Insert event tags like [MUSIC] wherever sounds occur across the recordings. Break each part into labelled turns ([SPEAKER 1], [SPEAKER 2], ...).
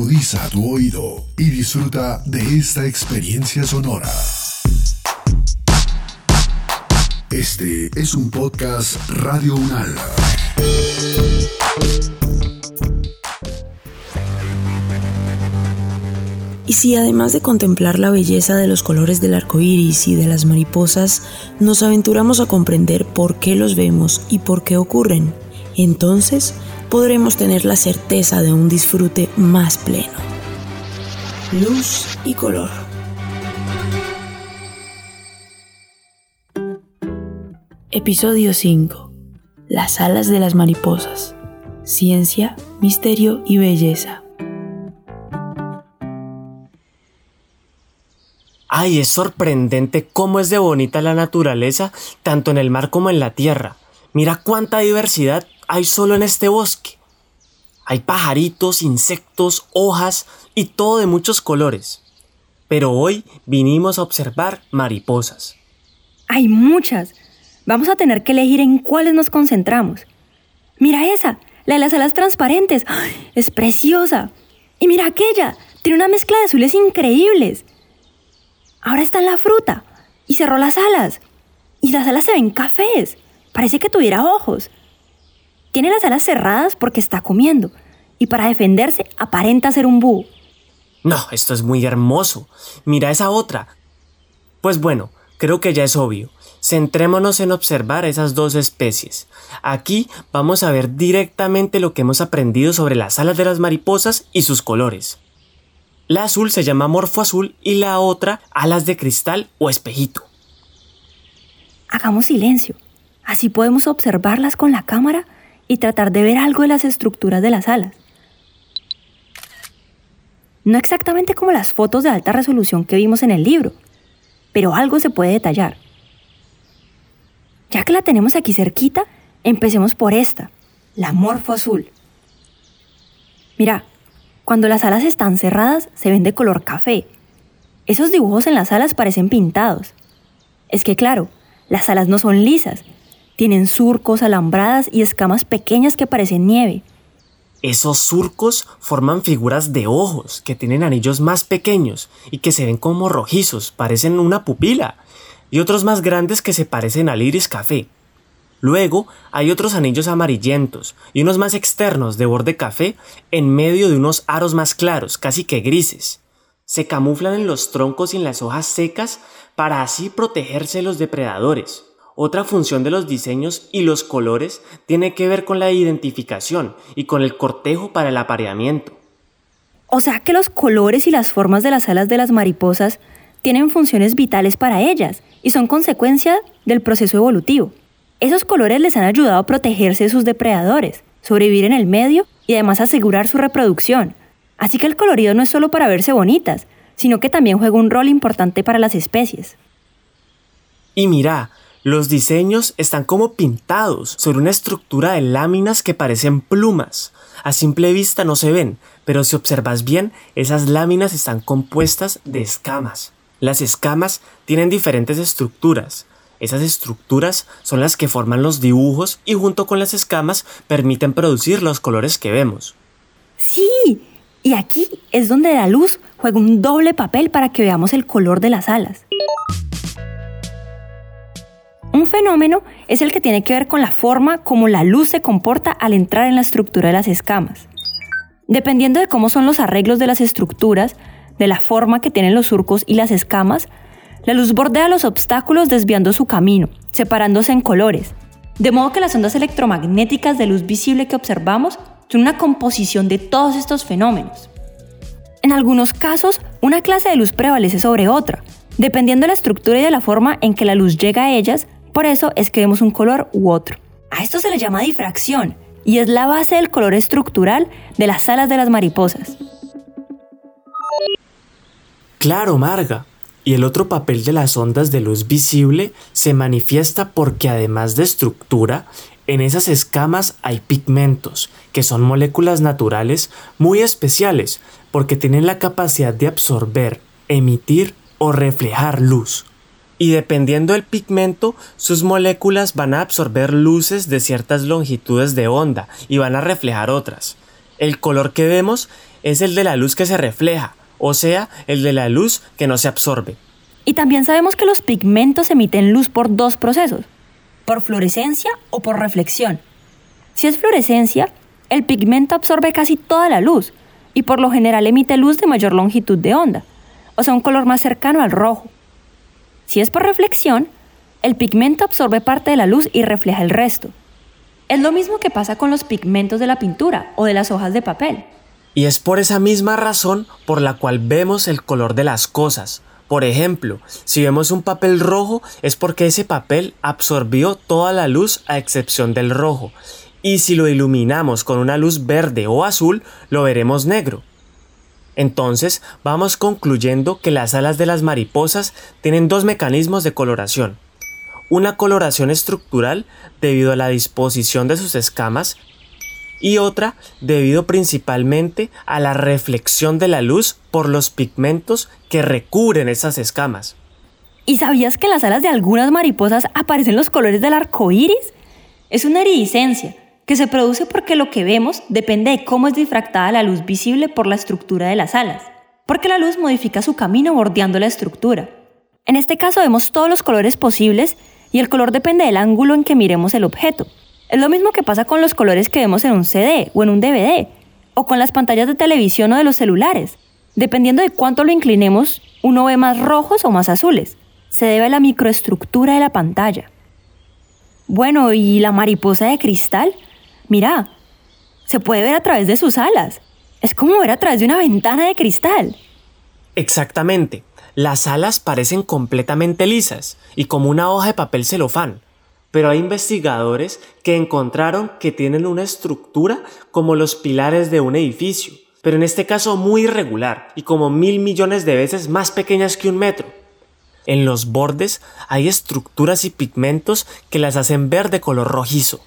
[SPEAKER 1] Agudiza tu oído y disfruta de esta experiencia sonora. Este es un podcast Radio Unal.
[SPEAKER 2] Y si además de contemplar la belleza de los colores del arco iris y de las mariposas, nos aventuramos a comprender por qué los vemos y por qué ocurren, entonces podremos tener la certeza de un disfrute más pleno. Luz y color. Episodio 5. Las alas de las mariposas. Ciencia, misterio y belleza.
[SPEAKER 3] Ay, es sorprendente cómo es de bonita la naturaleza, tanto en el mar como en la tierra. Mira cuánta diversidad hay solo en este bosque. Hay pajaritos, insectos, hojas y todo de muchos colores. Pero hoy vinimos a observar mariposas.
[SPEAKER 4] Hay muchas. Vamos a tener que elegir en cuáles nos concentramos. Mira esa, la de las alas transparentes. Es preciosa. Y mira aquella, tiene una mezcla de azules increíbles. Ahora está en la fruta y cerró las alas. Y las alas se ven cafés. Parece que tuviera ojos. Tiene las alas cerradas porque está comiendo. Y para defenderse aparenta ser un búho.
[SPEAKER 3] No, esto es muy hermoso. Mira esa otra. Pues bueno, creo que ya es obvio. Centrémonos en observar esas dos especies. Aquí vamos a ver directamente lo que hemos aprendido sobre las alas de las mariposas y sus colores. La azul se llama morfo azul y la otra alas de cristal o espejito.
[SPEAKER 4] Hagamos silencio. Así podemos observarlas con la cámara y tratar de ver algo de las estructuras de las alas. No exactamente como las fotos de alta resolución que vimos en el libro, pero algo se puede detallar. Ya que la tenemos aquí cerquita, empecemos por esta, la morfo azul. Mira, cuando las alas están cerradas se ven de color café. Esos dibujos en las alas parecen pintados. Es que claro, las alas no son lisas, tienen surcos, alambradas y escamas pequeñas que parecen nieve.
[SPEAKER 3] Esos surcos forman figuras de ojos que tienen anillos más pequeños y que se ven como rojizos, parecen una pupila, y otros más grandes que se parecen al iris café. Luego hay otros anillos amarillentos y unos más externos de borde café en medio de unos aros más claros, casi que grises. Se camuflan en los troncos y en las hojas secas para así protegerse de los depredadores. Otra función de los diseños y los colores tiene que ver con la identificación y con el cortejo para el apareamiento.
[SPEAKER 4] O sea que los colores y las formas de las alas de las mariposas tienen funciones vitales para ellas y son consecuencia del proceso evolutivo. Esos colores les han ayudado a protegerse de sus depredadores, sobrevivir en el medio y además asegurar su reproducción. Así que el colorido no es solo para verse bonitas, sino que también juega un rol importante para las especies.
[SPEAKER 3] Y mira, los diseños están como pintados sobre una estructura de láminas que parecen plumas. A simple vista no se ven, pero si observas bien, esas láminas están compuestas de escamas. Las escamas tienen diferentes estructuras. Esas estructuras son las que forman los dibujos y junto con las escamas permiten producir los colores que vemos.
[SPEAKER 4] Sí, y aquí es donde la luz juega un doble papel para que veamos el color de las alas. Un fenómeno es el que tiene que ver con la forma como la luz se comporta al entrar en la estructura de las escamas. Dependiendo de cómo son los arreglos de las estructuras, de la forma que tienen los surcos y las escamas, la luz bordea los obstáculos desviando su camino, separándose en colores. De modo que las ondas electromagnéticas de luz visible que observamos son una composición de todos estos fenómenos. En algunos casos, una clase de luz prevalece sobre otra, dependiendo de la estructura y de la forma en que la luz llega a ellas, por eso es que vemos un color u otro. A esto se le llama difracción y es la base del color estructural de las alas de las mariposas.
[SPEAKER 3] Claro, Marga. Y el otro papel de las ondas de luz visible se manifiesta porque además de estructura, en esas escamas hay pigmentos, que son moléculas naturales muy especiales porque tienen la capacidad de absorber, emitir o reflejar luz. Y dependiendo del pigmento, sus moléculas van a absorber luces de ciertas longitudes de onda y van a reflejar otras. El color que vemos es el de la luz que se refleja, o sea, el de la luz que no se absorbe.
[SPEAKER 4] Y también sabemos que los pigmentos emiten luz por dos procesos, por fluorescencia o por reflexión. Si es fluorescencia, el pigmento absorbe casi toda la luz y por lo general emite luz de mayor longitud de onda, o sea, un color más cercano al rojo. Si es por reflexión, el pigmento absorbe parte de la luz y refleja el resto. Es lo mismo que pasa con los pigmentos de la pintura o de las hojas de papel.
[SPEAKER 3] Y es por esa misma razón por la cual vemos el color de las cosas. Por ejemplo, si vemos un papel rojo es porque ese papel absorbió toda la luz a excepción del rojo. Y si lo iluminamos con una luz verde o azul, lo veremos negro. Entonces, vamos concluyendo que las alas de las mariposas tienen dos mecanismos de coloración. Una coloración estructural debido a la disposición de sus escamas y otra debido principalmente a la reflexión de la luz por los pigmentos que recubren esas escamas.
[SPEAKER 4] ¿Y sabías que en las alas de algunas mariposas aparecen los colores del arco iris? Es una iridiscencia que se produce porque lo que vemos depende de cómo es difractada la luz visible por la estructura de las alas, porque la luz modifica su camino bordeando la estructura. En este caso vemos todos los colores posibles y el color depende del ángulo en que miremos el objeto. Es lo mismo que pasa con los colores que vemos en un CD o en un DVD, o con las pantallas de televisión o de los celulares. Dependiendo de cuánto lo inclinemos, uno ve más rojos o más azules. Se debe a la microestructura de la pantalla. Bueno, ¿y la mariposa de cristal? Mira, se puede ver a través de sus alas. Es como ver a través de una ventana de cristal.
[SPEAKER 3] Exactamente. Las alas parecen completamente lisas y como una hoja de papel celofán pero hay investigadores que encontraron que tienen una estructura como los pilares de un edificio, pero en este caso muy irregular y como mil millones de veces más pequeñas que un metro. En los bordes hay estructuras y pigmentos que las hacen ver de color rojizo.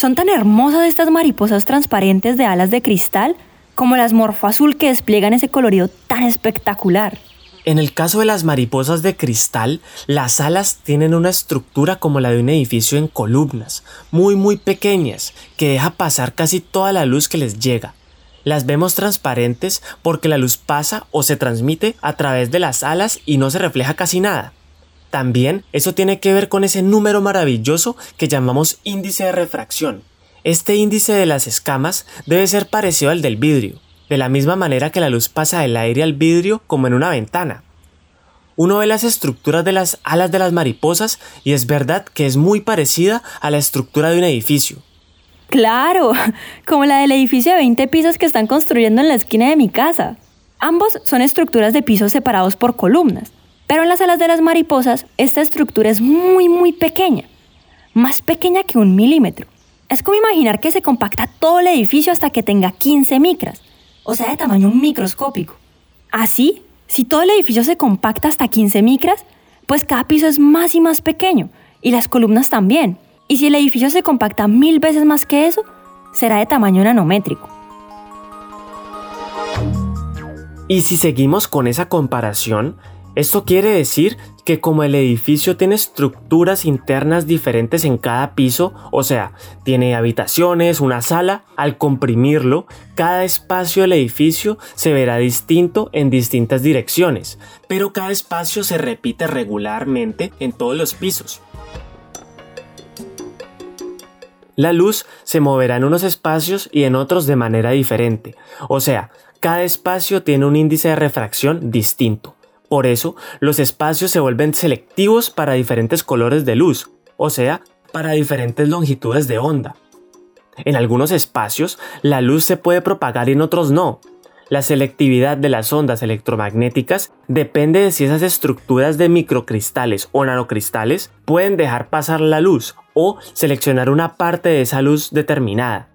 [SPEAKER 4] Son tan hermosas estas mariposas transparentes de alas de cristal como las morfo azul que despliegan ese colorido tan espectacular.
[SPEAKER 3] En el caso de las mariposas de cristal, las alas tienen una estructura como la de un edificio en columnas, muy muy pequeñas, que deja pasar casi toda la luz que les llega. Las vemos transparentes porque la luz pasa o se transmite a través de las alas y no se refleja casi nada. También eso tiene que ver con ese número maravilloso que llamamos índice de refracción. Este índice de las escamas debe ser parecido al del vidrio, de la misma manera que la luz pasa del aire al vidrio como en una ventana. Uno ve las estructuras de las alas de las mariposas y es verdad que es muy parecida a la estructura de un edificio.
[SPEAKER 4] Claro, [LAUGHS] como la del edificio de 20 pisos que están construyendo en la esquina de mi casa. Ambos son estructuras de pisos separados por columnas, pero en las alas de las mariposas esta estructura es muy muy pequeña, más pequeña que un milímetro. Es como imaginar que se compacta todo el edificio hasta que tenga 15 micras, o sea, de tamaño microscópico. Así, si todo el edificio se compacta hasta 15 micras, pues cada piso es más y más pequeño, y las columnas también. Y si el edificio se compacta mil veces más que eso, será de tamaño nanométrico.
[SPEAKER 3] Y si seguimos con esa comparación, esto quiere decir que como el edificio tiene estructuras internas diferentes en cada piso, o sea, tiene habitaciones, una sala, al comprimirlo, cada espacio del edificio se verá distinto en distintas direcciones, pero cada espacio se repite regularmente en todos los pisos. La luz se moverá en unos espacios y en otros de manera diferente, o sea, cada espacio tiene un índice de refracción distinto. Por eso, los espacios se vuelven selectivos para diferentes colores de luz, o sea, para diferentes longitudes de onda. En algunos espacios, la luz se puede propagar y en otros no. La selectividad de las ondas electromagnéticas depende de si esas estructuras de microcristales o nanocristales pueden dejar pasar la luz o seleccionar una parte de esa luz determinada.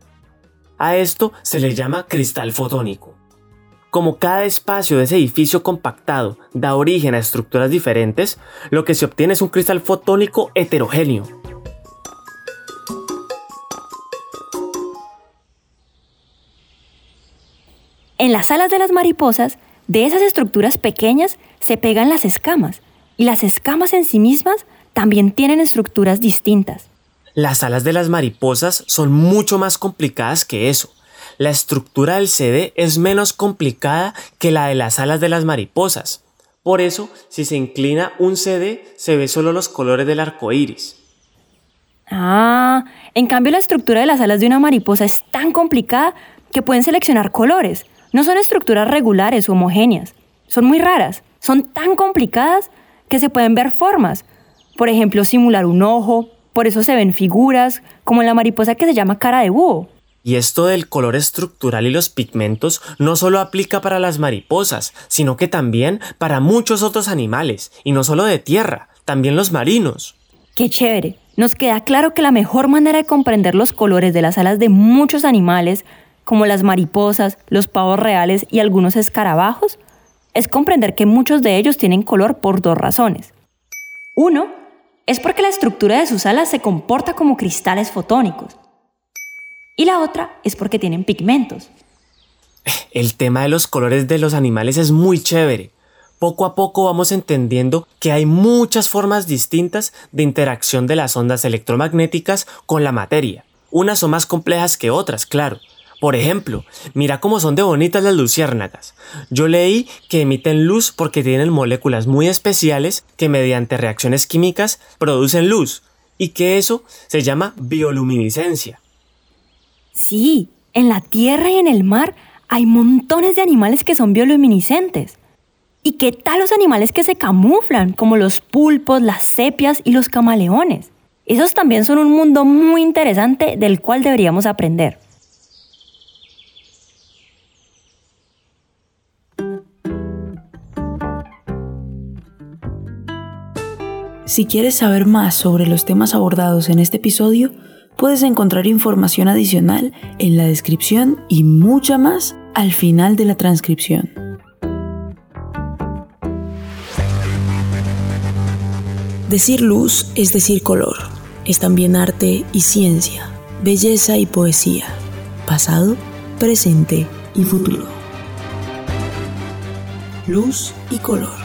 [SPEAKER 3] A esto se le llama cristal fotónico. Como cada espacio de ese edificio compactado da origen a estructuras diferentes, lo que se obtiene es un cristal fotónico heterogéneo.
[SPEAKER 4] En las alas de las mariposas, de esas estructuras pequeñas se pegan las escamas, y las escamas en sí mismas también tienen estructuras distintas.
[SPEAKER 3] Las alas de las mariposas son mucho más complicadas que eso. La estructura del CD es menos complicada que la de las alas de las mariposas. Por eso, si se inclina un CD, se ve solo los colores del arco iris.
[SPEAKER 4] Ah, en cambio la estructura de las alas de una mariposa es tan complicada que pueden seleccionar colores. No son estructuras regulares o homogéneas. Son muy raras. Son tan complicadas que se pueden ver formas. Por ejemplo, simular un ojo. Por eso se ven figuras, como en la mariposa que se llama cara de búho.
[SPEAKER 3] Y esto del color estructural y los pigmentos no solo aplica para las mariposas, sino que también para muchos otros animales, y no solo de tierra, también los marinos.
[SPEAKER 4] Qué chévere. Nos queda claro que la mejor manera de comprender los colores de las alas de muchos animales, como las mariposas, los pavos reales y algunos escarabajos, es comprender que muchos de ellos tienen color por dos razones. Uno, es porque la estructura de sus alas se comporta como cristales fotónicos. Y la otra es porque tienen pigmentos.
[SPEAKER 3] El tema de los colores de los animales es muy chévere. Poco a poco vamos entendiendo que hay muchas formas distintas de interacción de las ondas electromagnéticas con la materia. Unas son más complejas que otras, claro, por ejemplo, mira cómo son de bonitas las luciérnagas. Yo leí que emiten luz porque tienen moléculas muy especiales que mediante reacciones químicas producen luz y que eso se llama bioluminiscencia.
[SPEAKER 4] Sí, en la tierra y en el mar hay montones de animales que son bioluminiscentes. ¿Y qué tal los animales que se camuflan, como los pulpos, las sepias y los camaleones? Esos también son un mundo muy interesante del cual deberíamos aprender.
[SPEAKER 2] Si quieres saber más sobre los temas abordados en este episodio, puedes encontrar información adicional en la descripción y mucha más al final de la transcripción. Decir luz es decir color. Es también arte y ciencia, belleza y poesía, pasado, presente y futuro. Luz y color.